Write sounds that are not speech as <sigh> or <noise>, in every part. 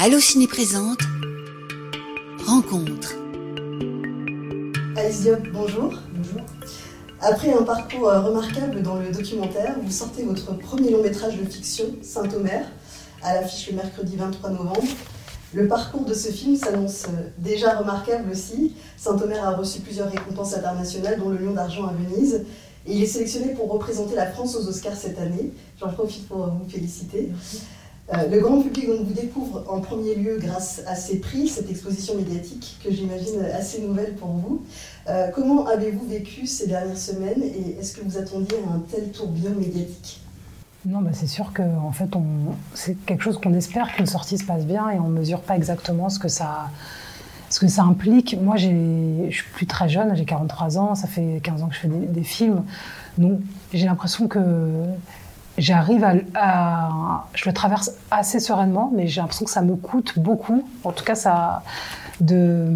Allo Ciné présente Rencontre. Alice Diop, bonjour. Bonjour. Après un parcours euh, remarquable dans le documentaire, vous sortez votre premier long métrage de fiction, Saint-Omer, à l'affiche le mercredi 23 novembre. Le parcours de ce film s'annonce euh, déjà remarquable aussi. Saint-Omer a reçu plusieurs récompenses internationales, dont le Lion d'Argent à Venise. Et il est sélectionné pour représenter la France aux Oscars cette année. J'en profite pour vous féliciter. Euh, le grand public vous découvre en premier lieu grâce à ces prix, cette exposition médiatique que j'imagine assez nouvelle pour vous. Euh, comment avez-vous vécu ces dernières semaines et est-ce que vous attendiez un tel tourbillon médiatique? Non, bah c'est sûr que en fait, c'est quelque chose qu'on espère qu'une sortie se passe bien et on ne mesure pas exactement ce que ça, ce que ça implique. Moi, je suis plus très jeune, j'ai 43 ans, ça fait 15 ans que je fais des, des films. Donc, j'ai l'impression que j'arrive à, Je le traverse assez sereinement, mais j'ai l'impression que ça me coûte beaucoup, en tout cas, ça, de,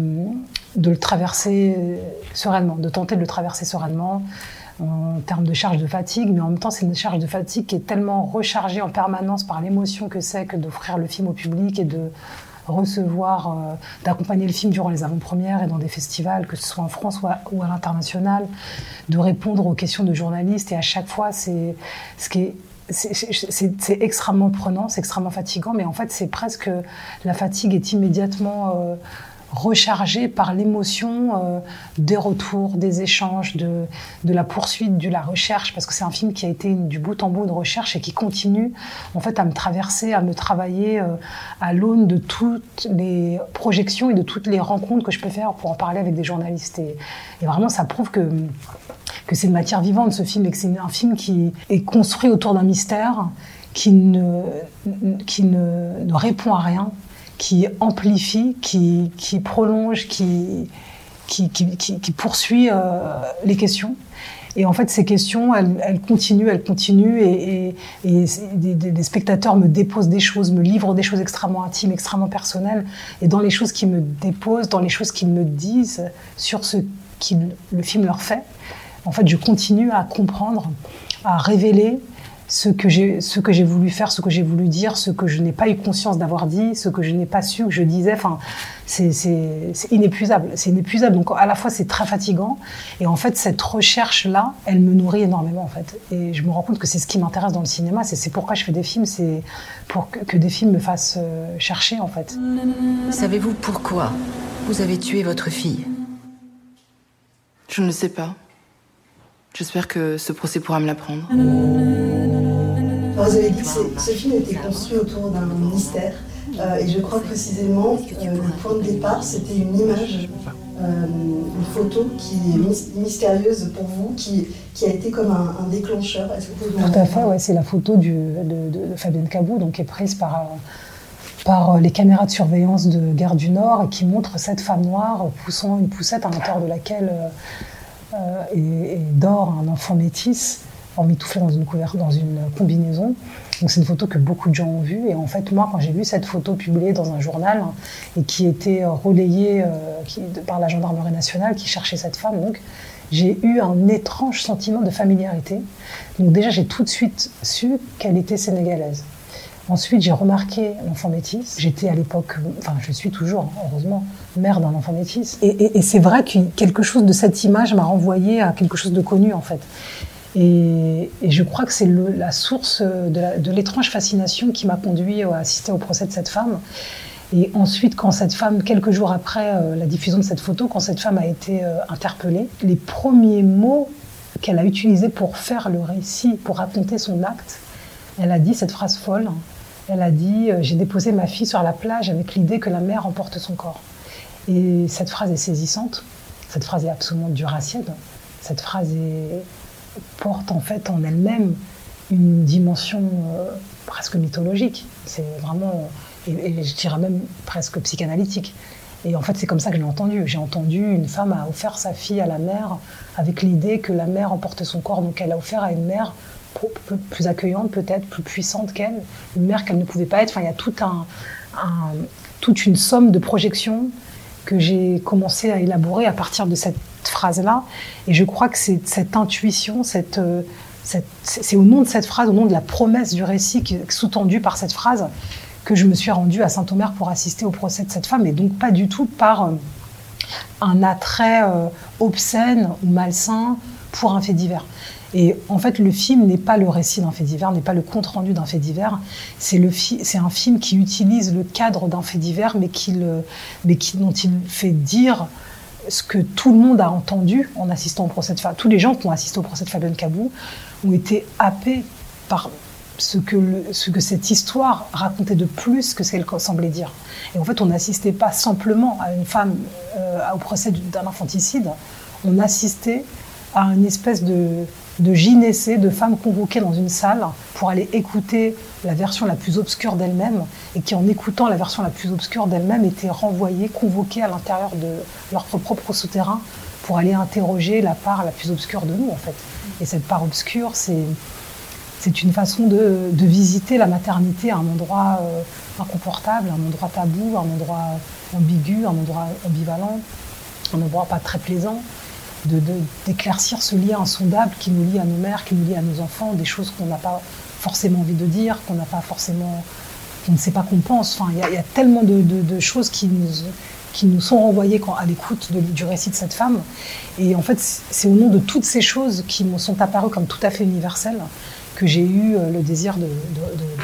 de le traverser sereinement, de tenter de le traverser sereinement en termes de charge de fatigue, mais en même temps, c'est une charge de fatigue qui est tellement rechargée en permanence par l'émotion que c'est que d'offrir le film au public et de recevoir, euh, d'accompagner le film durant les avant-premières et dans des festivals, que ce soit en France ou à, ou à l'international, de répondre aux questions de journalistes. Et à chaque fois, c'est ce qui est c'est extrêmement prenant, c'est extrêmement fatigant, mais en fait, c'est presque la fatigue est immédiatement euh, rechargée par l'émotion euh, des retours, des échanges, de, la poursuite, de la recherche, parce que c'est un film qui a été du bout en bout de recherche et qui continue en fait à me traverser, à me travailler euh, à l'aune de toutes les projections et de toutes les rencontres que je peux faire pour en parler avec des journalistes. Et vraiment, ça prouve que que c'est une matière vivante ce film et que c'est un film qui est construit autour d'un mystère qui ne, qui ne, ne, répond à rien, qui amplifie, qui, qui prolonge, qui, qui, qui poursuit euh, les questions. Et en fait, ces questions, elles, elles continuent, elles continuent, et, et, des, des, spectateurs me déposent des choses, me livrent des choses extrêmement intimes, extrêmement personnelles. Et dans les choses qu'ils me déposent, dans les choses qu'ils me disent sur ce que le film leur fait, en fait, je continue à comprendre, à révéler ce que j'ai ce que j'ai voulu faire, ce que j'ai voulu dire, ce que je n'ai pas eu conscience d'avoir dit, ce que je n'ai pas su que je disais. Enfin, c'est inépuisable. C'est inépuisable. Donc à la fois c'est très fatigant et en fait cette recherche là, elle me nourrit énormément en fait. Et je me rends compte que c'est ce qui m'intéresse dans le cinéma. C'est pourquoi je fais des films. C'est pour que, que, des films me fassent euh, chercher en fait. Savez-vous pourquoi vous avez tué votre fille? Je ne sais pas. J'espère que ce procès pourra me l'apprendre. Vous avez dit que ce film était construit autour d'un mystère. Euh, et je crois précisément que le point de départ, c'était une image, euh, une photo qui est mystérieuse pour vous, qui, qui a été comme un, un déclencheur. Est-ce que vous pouvez Tout à fait, ouais, c'est la photo du, de, de, de, Fabienne Cabou, donc, qui est prise par, par les caméras de surveillance de Gare du Nord et qui montre cette femme noire poussant une poussette à l'intérieur de laquelle. Euh, euh, et, et, dort un enfant métis emmitouflé dans une couverture, dans une combinaison. Donc c'est une photo que beaucoup de gens ont vue. Et en fait, moi, quand j'ai vu cette photo publiée dans un journal hein, et qui était relayée euh, par la gendarmerie nationale qui cherchait cette femme, donc j'ai eu un étrange sentiment de familiarité. Donc déjà, j'ai tout de suite su qu'elle était sénégalaise. Ensuite, j'ai remarqué l'enfant métis. J'étais à l'époque, enfin, je suis toujours, heureusement, mère d'un enfant métis. Et, c'est vrai que quelque chose de cette image m'a renvoyé à quelque chose de connu, en fait. Et, je crois que c'est la source de l'étrange fascination qui m'a conduit à assister au procès de cette femme. Et ensuite, quand cette femme, quelques jours après euh, la diffusion de cette photo, quand cette femme a été euh, interpellée, les premiers mots qu'elle a utilisés pour faire le récit, pour raconter son acte, elle a dit cette phrase folle. Elle a dit euh, J'ai déposé ma fille sur la plage avec l'idée que la mer emporte son corps. Et cette phrase est saisissante. Cette phrase est absolument duracienne. Cette phrase porte en fait en elle-même une dimension euh, presque mythologique. C'est vraiment, et, et, je dirais même presque psychanalytique. Et en fait, c'est comme ça que je l'ai entendu. J'ai entendu une femme a offert sa fille à la mer avec l'idée que la mer emporte son corps. Donc elle a offert à une mère plus accueillante peut-être, plus puissante qu'elle, une mère qu'elle ne pouvait pas être. Enfin, il y a toute une somme de projections que j'ai commencé à élaborer à partir de cette phrase-là. Et je crois que c'est cette intuition, cette, c'est au nom de cette phrase, au nom de la promesse du récit sous-tendue par cette phrase, que je me suis rendue à Saint-Omer pour assister au procès de cette femme, et donc pas du tout par un attrait obscène ou malsain pour un fait divers. Et en fait, le film n'est pas le récit d'un fait divers, n'est pas le compte-rendu d'un fait divers. C'est, un film qui utilise le cadre d'un fait divers, mais, qui mais qui, dont il fait dire ce que tout le monde a entendu en assistant au procès de Fabien. Tous les gens qui ont assisté au procès de Fabien Cabou ont été happés par ce que, ce que cette histoire racontait de plus que ce qu'elle semblait dire. Et en fait, on n'assistait pas simplement à une femme euh, au procès d'un infanticide, on assistait à une espèce de, de gynécées, de femmes convoquées dans une salle pour aller écouter la version la plus obscure d'elles-mêmes et qui, en écoutant la version la plus obscure d'elles-mêmes, étaient renvoyées, convoquées à l'intérieur de leur propre souterrain pour aller interroger la part la plus obscure de nous, en fait. Et cette part obscure, c'est, c'est une façon de, visiter la maternité à un endroit euh, inconfortable, un endroit tabou, un endroit ambigu, un endroit ambivalent, un endroit pas très plaisant d'éclaircir ce lien insondable qui nous lie à nos mères, qui nous lie à nos enfants, des choses qu'on n'a pas forcément envie de dire, qu'on n'a pas forcément, qu'on ne sait pas qu'on pense. Enfin, il y, a tellement de, choses qui nous, sont renvoyées quand, à l'écoute du récit de cette femme. Et en fait, c'est au nom de toutes ces choses qui me sont apparues comme tout à fait universelles que j'ai eu euh, le désir de,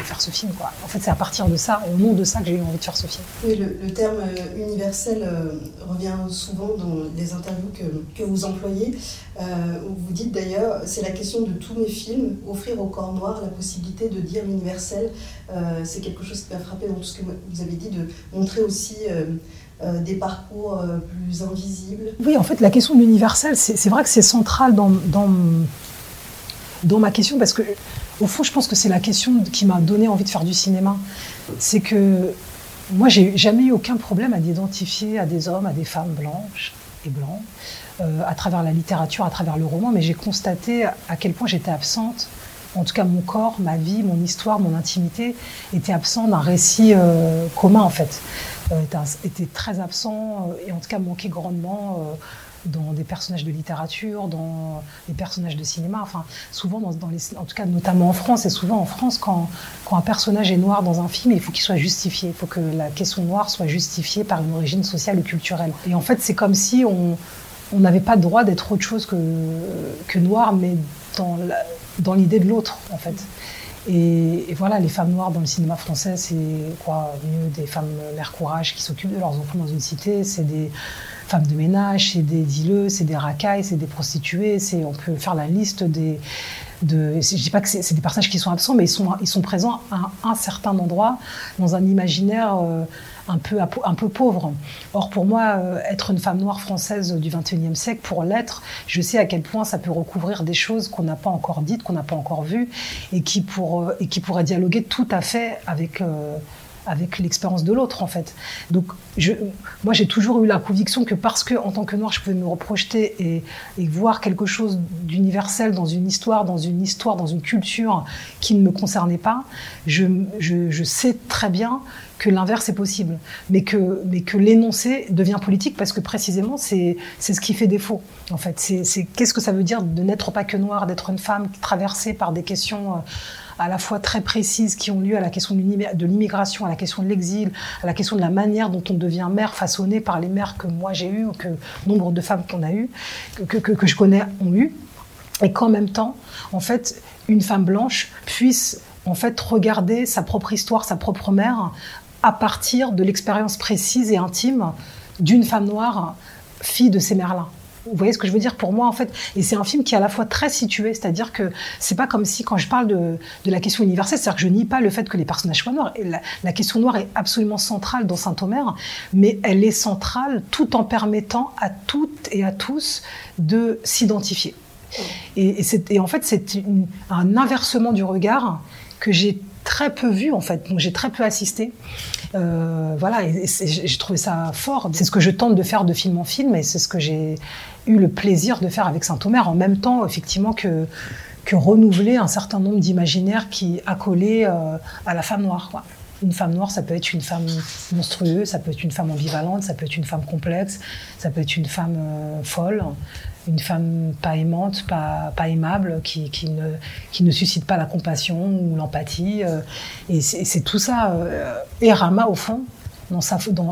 faire ce film. Quoi. En fait, c'est à partir de ça, au nom de ça, que j'ai eu envie de faire ce film. Oui, le, terme euh, universel euh, revient souvent dans les interviews que, que vous employez. vous dites d'ailleurs, c'est la question de tous mes films, offrir au corps noir la possibilité de dire l'universel. c'est quelque chose qui m'a frappé dans tout ce que vous avez dit, de montrer aussi... des parcours plus invisibles. Oui, en fait, la question de l'universel, c'est vrai que c'est central dans, dans, dans ma question parce que, au fond, je pense que c'est la question qui m'a donné envie de faire du cinéma. C'est que moi, j'ai jamais eu aucun problème à m'identifier à des hommes, à des femmes blanches et blancs, euh, à travers la littérature, à travers le roman, mais j'ai constaté à quel point j'étais absente. En tout cas, mon corps, ma vie, mon histoire, mon intimité était absent d'un récit euh, commun, en fait. Euh, était, très absent et en tout cas manquait grandement dans des personnages de littérature, dans des personnages de cinéma. Enfin, souvent, dans, en tout cas, notamment en France, et souvent en France, quand, un personnage est noir dans un film, il faut qu'il soit justifié. Il faut que la question noire soit justifiée par une origine sociale ou culturelle. Et en fait, c'est comme si on n'avait pas le droit d'être autre chose que, noir, mais dans, dans l'idée de l'autre, en fait. Et, voilà, les femmes noires dans le cinéma français, c'est quoi? Mieux des femmes mères courage qui s'occupent de leurs enfants dans une cité, c'est des femmes de ménage, c'est des dileux, c'est des racailles, c'est des prostituées, c'est, on peut faire la liste des... De, je dis pas que c'est, des personnages qui sont absents, mais ils sont, ils sont présents à un, certain endroit, dans un imaginaire euh, un, peu, un peu pauvre. Or, pour moi, euh, être une femme noire française du XXIe siècle, pour l'être, je sais à quel point ça peut recouvrir des choses qu'on n'a pas encore dites, qu'on n'a pas encore vues, et qui, pour, euh, et qui pourraient dialoguer tout à fait avec avec l'expérience de l'autre en fait. Donc je, moi j'ai toujours eu la conviction que parce que en tant que noir je pouvais me reprojeter et, voir quelque chose d'universel dans une histoire, dans une histoire, dans une culture qui ne me concernait pas, je, sais très bien que l'inverse est possible, mais que, mais que l'énoncé devient politique parce que précisément c'est ce qui fait défaut. En fait, qu'est-ce que ça veut dire de n'être pas que noir, d'être une femme traversée par des questions euh, à la fois très précises qui ont lieu à la question de l'immigration, à la question de l'exil, à la question de la manière dont on devient mère façonnée par les mères que moi j'ai eues ou que nombre de femmes qu'on a eues, que, que, que je connais ont eues, et qu'en même temps, en fait, une femme blanche puisse en fait regarder sa propre histoire, sa propre mère, à partir de l'expérience précise et intime d'une femme noire, fille de ces mères-là. Vous voyez ce que je veux dire pour moi en fait Et c'est un film qui est à la fois très situé, c'est-à-dire que c'est pas comme si quand je parle de, la question universelle, c'est-à-dire que je nie pas le fait que les personnages soient noirs. La, question noire est absolument centrale dans Saint-Omer, mais elle est centrale tout en permettant à toutes et à tous de s'identifier. Et, en fait, c'est un inversement du regard que j'ai très peu vu en fait, donc j'ai très peu assisté. Euh, voilà, j'ai trouvé ça fort. C'est ce que je tente de faire de film en film, et c'est ce que j'ai eu le plaisir de faire avec Saint-Omer, en même temps effectivement que renouveler un certain nombre d'imaginaires qui accolaient euh, à la femme noire. Une femme noire, ça peut être une femme monstrueuse, ça peut être une femme ambivalente, ça peut être une femme complexe, ça peut être une femme euh, folle. Une femme pas aimante, pas, aimable, qui, ne, qui ne suscite pas la compassion ou l'empathie. et c'est tout ça. et Rama, au fond, dans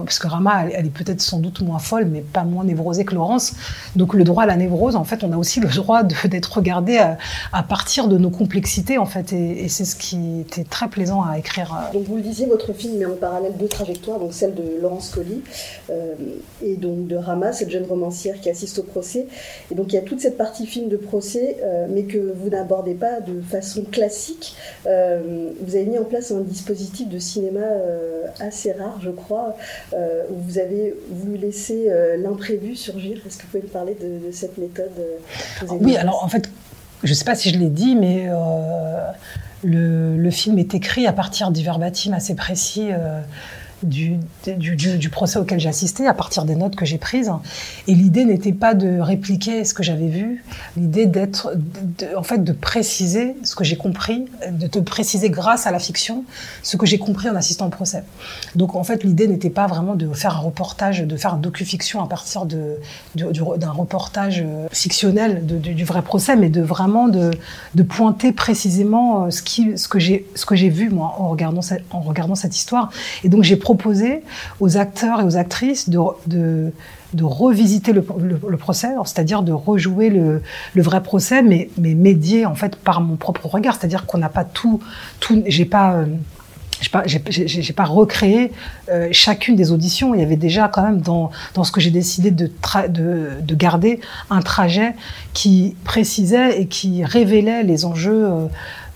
parce que Rama, elle, est peut-être sans doute moins folle, mais pas moins névrosée que Laurence. Donc le droit à la névrose, en fait, on a aussi le droit <laughs> d'être regardé à, partir de nos complexités, en fait, et, c'est ce qui était très plaisant à écrire. Donc vous le disiez, votre film met en parallèle deux trajectoires, donc celle de Laurence Colli euh, et donc de Rama, cette jeune romancière qui assiste au procès. Et donc il y a toute cette partie film de procès, euh, mais que vous n'abordez pas de façon classique. Euh, vous avez mis en place un dispositif de cinéma assez rare, je crois euh, où vous avez voulu laisser euh, l'imprévu surgir. Est-ce que vous pouvez me parler de, cette méthode euh, Oui, alors en fait, je ne sais pas si je l'ai dit, mais le, film est écrit à partir du verbatim assez précis du, du, procès auquel j'ai assisté, à partir des notes que j'ai prises. Et l'idée n'était pas de répliquer ce que j'avais vu, l'idée d'être, en fait, de préciser ce que j'ai compris, de te préciser grâce à la fiction ce que j'ai compris en assistant au procès. Donc, en fait, l'idée n'était pas vraiment de faire un reportage, de faire un docu-fiction à partir de, d'un reportage euh, fictionnel du vrai procès, mais de vraiment de, de pointer précisément euh, ce, qui, ce que j'ai, vu moi en regardant en regardant cette histoire. Et donc, j'ai proposer aux acteurs et aux actrices de, revisiter le, procès, c'est-à-dire de rejouer le, le, vrai procès, mais, mais médié en fait par mon propre regard, c'est-à-dire qu'on n'a pas tout, tout j'ai pas euh, j'ai pas, recréé euh, chacune des auditions. Il y avait déjà quand même dans, dans ce que j'ai décidé de, de, de, garder un trajet qui précisait et qui révélait les enjeux euh,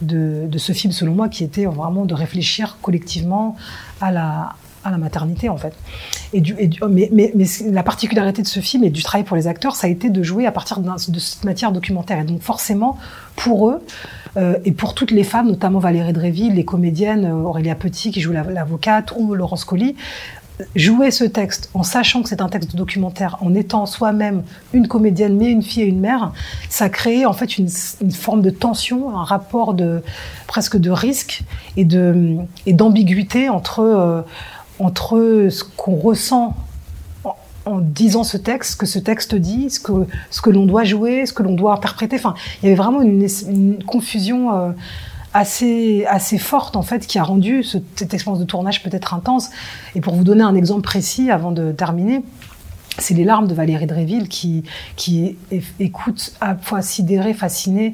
de, de, ce film, selon moi, qui était vraiment de réfléchir collectivement à la, à la maternité en fait. Et du, et mais, mais, mais, la particularité de ce film et du travail pour les acteurs, ça a été de jouer à partir de, cette matière documentaire. Et donc forcément, pour eux, euh, et pour toutes les femmes, notamment Valérie Dréville, les comédiennes, euh, Aurélia Petit qui joue l'avocate, ou Laurence Colli, jouer ce texte en sachant que c'est un texte documentaire, en étant soi-même une comédienne, mais une fille et une mère, ça crée en fait une, forme de tension, un rapport de presque de risque et de et d'ambiguïté entre euh, entre ce qu'on ressent en, disant ce texte, ce que ce texte dit, ce que ce que l'on doit jouer, ce que l'on doit interpréter. Enfin, il y avait vraiment une, confusion. Euh, assez, assez forte en fait qui a rendu cette expérience de tournage peut-être intense. Et pour vous donner un exemple précis avant de terminer, c'est les larmes de Valérie Dréville qui, qui écoute à la fois sidérée, fascinée,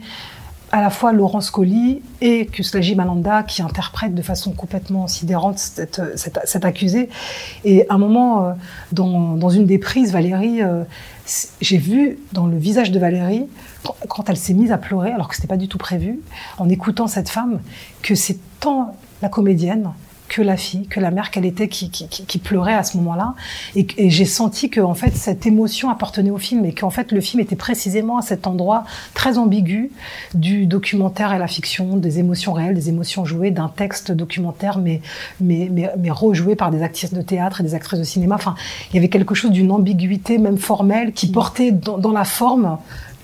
à la fois Laurence Colli et Kuslaji Malanda qui interprètent de façon complètement sidérante cette, cette, accusée. Et à un moment, euh, dans, dans, une des prises, Valérie, euh, j'ai vu dans le visage de Valérie, quand elle s'est mise à pleurer, alors que c'était pas du tout prévu, en écoutant cette femme, que c'est tant la comédienne que la fille, que la mère qu'elle était qui, qui, qui, pleurait à ce moment-là. Et, et j'ai senti que en fait cette émotion appartenait au film et qu'en fait le film était précisément à cet endroit très ambigu du documentaire et la fiction, des émotions réelles, des émotions jouées, d'un texte documentaire mais, mais, mais, mais rejoué par des actrices de théâtre et des actrices de cinéma. Enfin, il y avait quelque chose d'une ambiguïté même formelle qui portait dans, dans la forme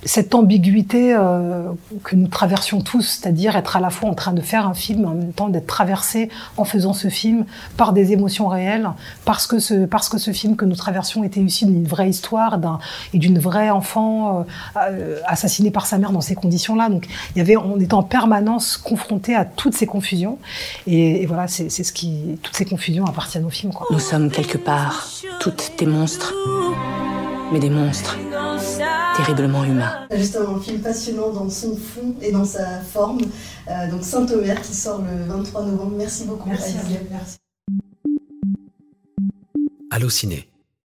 cette ambiguïté euh, que nous traversions tous, c'est-à-dire être à la fois en train de faire un film, en même temps d'être traversé en faisant ce film par des émotions réelles, parce que ce, parce que ce film que nous traversions était issu d'une vraie histoire d'un, et d'une vraie enfant euh, assassinée par sa mère dans ces conditions-là. Donc, il y avait, on était en permanence confronté à toutes ces confusions. Et, voilà, c'est, ce qui, toutes ces confusions appartiennent au film. Nous sommes quelque part, toutes des monstres, mais des monstres terriblement humain. Justement, un film passionnant dans son fond et dans sa forme. Euh, donc Saint-Omer qui sort le 23 novembre. Merci beaucoup. Merci. Merci. Allô Ciné.